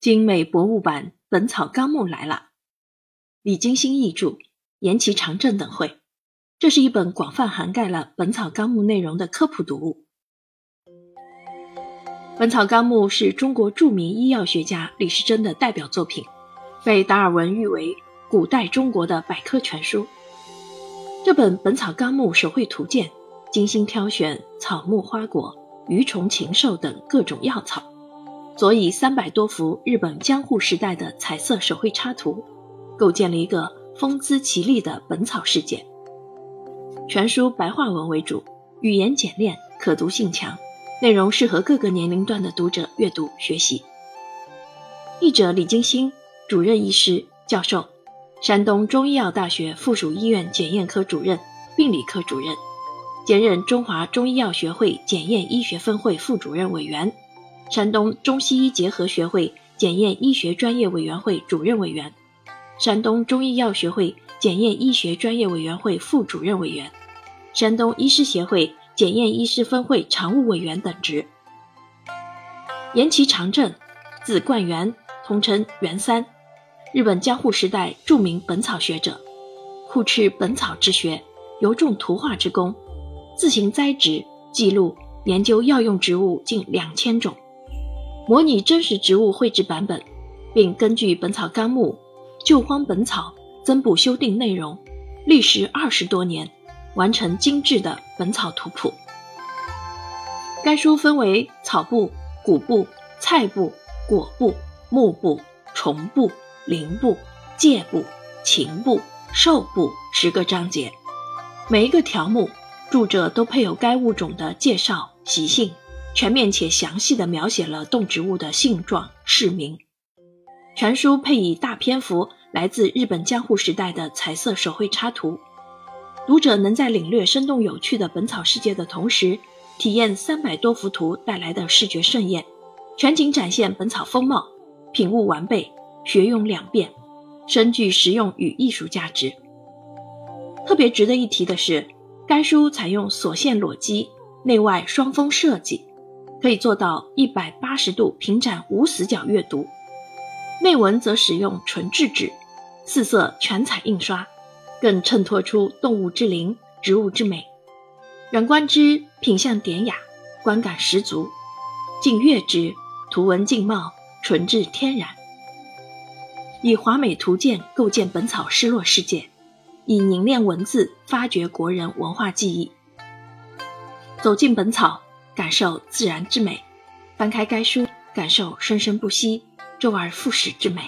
精美博物版《本草纲目》来了，李金星译著，严其长正等绘。这是一本广泛涵盖了《本草纲目》内容的科普读物。《本草纲目》是中国著名医药学家李时珍的代表作品，被达尔文誉为古代中国的百科全书。这本《本草纲目》手绘图鉴，精心挑选草木花果、鱼虫禽兽等各种药草。佐以三百多幅日本江户时代的彩色手绘插图，构建了一个风姿绮丽的本草世界。全书白话文为主，语言简练，可读性强，内容适合各个年龄段的读者阅读学习。译者李金星，主任医师、教授，山东中医药大学附属医院检验科主任、病理科主任，兼任中华中医药学会检验医学分会副主任委员。山东中西医结合学会检验医学专业委员会主任委员，山东中医药学会检验医学专业委员会副主任委员，山东医师协会检验医师分会常务委员等职。岩崎长政，字冠元，通称元三，日本江户时代著名本草学者，酷斥本草之学，尤重图画之功，自行栽植、记录、研究药用植物近两千种。模拟真实植物绘制版本，并根据《本草纲目》旧荒本草增补修订内容，历时二十多年，完成精致的本草图谱。该书分为草部、谷部、菜部、果部、木部、虫部、灵部、介部、禽部、兽部十个章节，每一个条目著者都配有该物种的介绍、习性。全面且详细地描写了动植物的性状、市名。全书配以大篇幅来自日本江户时代的彩色手绘插图，读者能在领略生动有趣的本草世界的同时，体验三百多幅图带来的视觉盛宴，全景展现本草风貌，品物完备，学用两遍，深具实用与艺术价值。特别值得一提的是，该书采用锁线裸机、内外双封设计。可以做到一百八十度平展无死角阅读，内文则使用纯质纸，四色全彩印刷，更衬托出动物之灵、植物之美。远观之，品相典雅，观感十足；近阅之，图文静茂，纯质天然。以华美图鉴构建本草失落世界，以凝练文字发掘国人文化记忆。走进本草。感受自然之美，翻开该书，感受生生不息、周而复始之美。